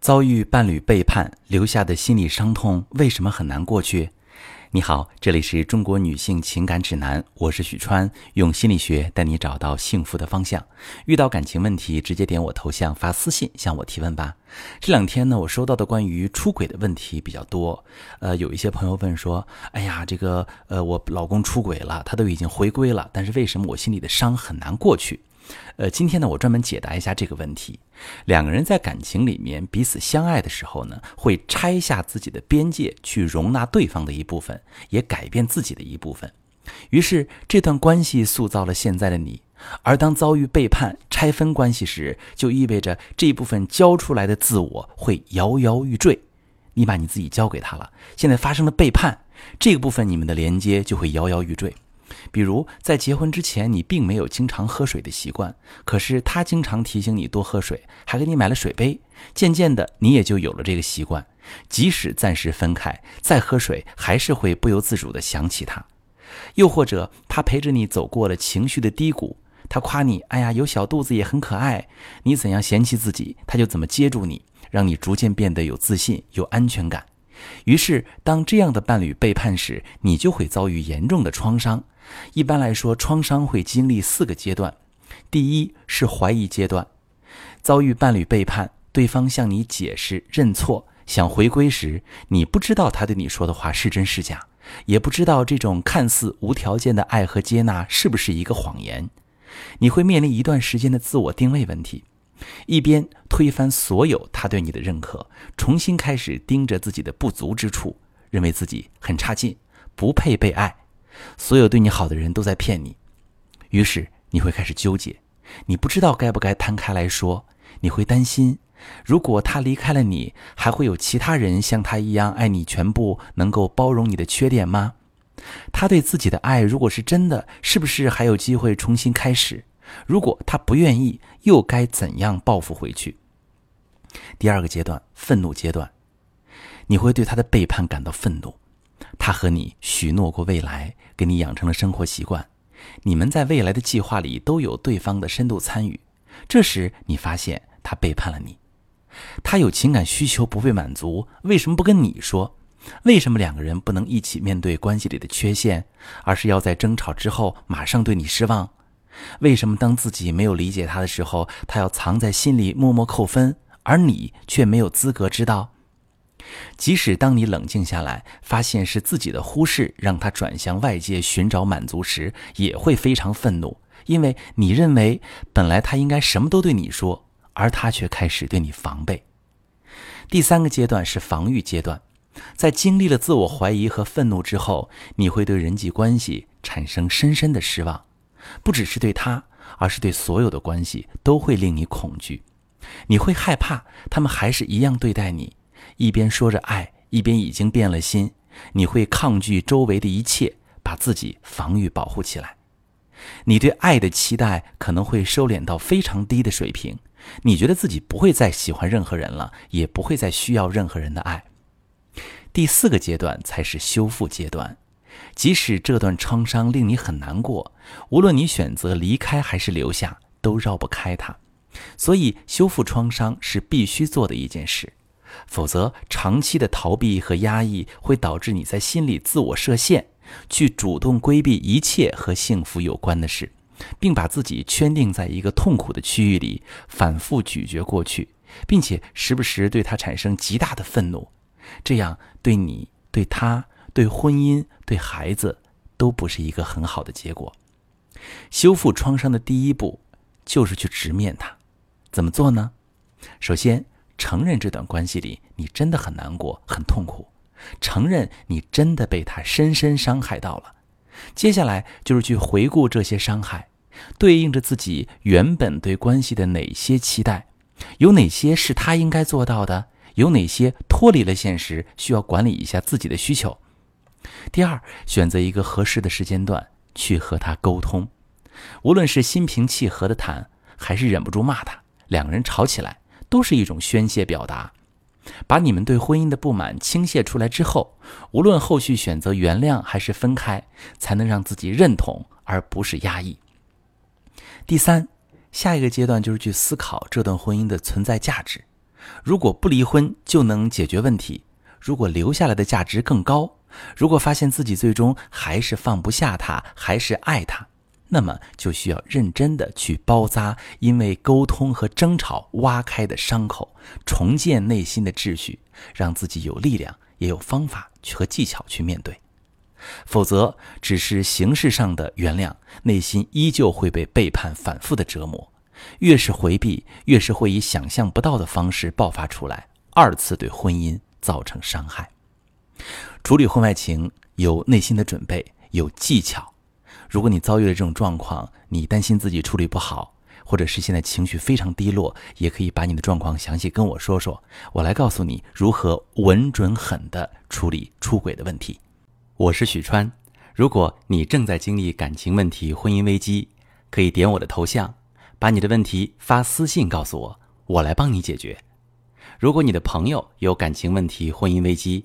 遭遇伴侣背叛留下的心理伤痛为什么很难过去？你好，这里是中国女性情感指南，我是许川，用心理学带你找到幸福的方向。遇到感情问题，直接点我头像发私信向我提问吧。这两天呢，我收到的关于出轨的问题比较多。呃，有一些朋友问说：“哎呀，这个呃，我老公出轨了，他都已经回归了，但是为什么我心里的伤很难过去？”呃，今天呢，我专门解答一下这个问题。两个人在感情里面彼此相爱的时候呢，会拆下自己的边界，去容纳对方的一部分，也改变自己的一部分。于是，这段关系塑造了现在的你。而当遭遇背叛、拆分关系时，就意味着这一部分交出来的自我会摇摇欲坠。你把你自己交给他了，现在发生了背叛，这个部分你们的连接就会摇摇欲坠。比如在结婚之前，你并没有经常喝水的习惯，可是他经常提醒你多喝水，还给你买了水杯。渐渐的，你也就有了这个习惯，即使暂时分开，再喝水还是会不由自主地想起他。又或者，他陪着你走过了情绪的低谷，他夸你：“哎呀，有小肚子也很可爱。”你怎样嫌弃自己，他就怎么接住你，让你逐渐变得有自信、有安全感。于是，当这样的伴侣背叛时，你就会遭遇严重的创伤。一般来说，创伤会经历四个阶段。第一是怀疑阶段，遭遇伴侣背叛，对方向你解释、认错、想回归时，你不知道他对你说的话是真是假，也不知道这种看似无条件的爱和接纳是不是一个谎言。你会面临一段时间的自我定位问题。一边推翻所有他对你的认可，重新开始盯着自己的不足之处，认为自己很差劲，不配被爱，所有对你好的人都在骗你。于是你会开始纠结，你不知道该不该摊开来说。你会担心，如果他离开了你，还会有其他人像他一样爱你全部，能够包容你的缺点吗？他对自己的爱如果是真的，是不是还有机会重新开始？如果他不愿意，又该怎样报复回去？第二个阶段，愤怒阶段，你会对他的背叛感到愤怒。他和你许诺过未来，给你养成了生活习惯，你们在未来的计划里都有对方的深度参与。这时，你发现他背叛了你，他有情感需求不被满足，为什么不跟你说？为什么两个人不能一起面对关系里的缺陷，而是要在争吵之后马上对你失望？为什么当自己没有理解他的时候，他要藏在心里默默扣分，而你却没有资格知道？即使当你冷静下来，发现是自己的忽视让他转向外界寻找满足时，也会非常愤怒，因为你认为本来他应该什么都对你说，而他却开始对你防备。第三个阶段是防御阶段，在经历了自我怀疑和愤怒之后，你会对人际关系产生深深的失望。不只是对他，而是对所有的关系都会令你恐惧。你会害怕他们还是一样对待你，一边说着爱，一边已经变了心。你会抗拒周围的一切，把自己防御保护起来。你对爱的期待可能会收敛到非常低的水平。你觉得自己不会再喜欢任何人了，也不会再需要任何人的爱。第四个阶段才是修复阶段。即使这段创伤令你很难过，无论你选择离开还是留下，都绕不开它。所以，修复创伤是必须做的一件事，否则长期的逃避和压抑会导致你在心里自我设限，去主动规避一切和幸福有关的事，并把自己圈定在一个痛苦的区域里，反复咀嚼过去，并且时不时对他产生极大的愤怒，这样对你、对他。对婚姻、对孩子，都不是一个很好的结果。修复创伤的第一步，就是去直面它。怎么做呢？首先，承认这段关系里你真的很难过、很痛苦，承认你真的被他深深伤害到了。接下来就是去回顾这些伤害，对应着自己原本对关系的哪些期待，有哪些是他应该做到的，有哪些脱离了现实，需要管理一下自己的需求。第二，选择一个合适的时间段去和他沟通，无论是心平气和的谈，还是忍不住骂他，两个人吵起来都是一种宣泄表达。把你们对婚姻的不满倾泻出来之后，无论后续选择原谅还是分开，才能让自己认同而不是压抑。第三，下一个阶段就是去思考这段婚姻的存在价值。如果不离婚就能解决问题，如果留下来的价值更高，如果发现自己最终还是放不下他，还是爱他，那么就需要认真的去包扎因为沟通和争吵挖开的伤口，重建内心的秩序，让自己有力量，也有方法去和技巧去面对。否则，只是形式上的原谅，内心依旧会被背叛反复的折磨。越是回避，越是会以想象不到的方式爆发出来，二次对婚姻造成伤害。处理婚外情有内心的准备，有技巧。如果你遭遇了这种状况，你担心自己处理不好，或者是现在情绪非常低落，也可以把你的状况详细跟我说说，我来告诉你如何稳准狠的处理出轨的问题。我是许川，如果你正在经历感情问题、婚姻危机，可以点我的头像，把你的问题发私信告诉我，我来帮你解决。如果你的朋友有感情问题、婚姻危机，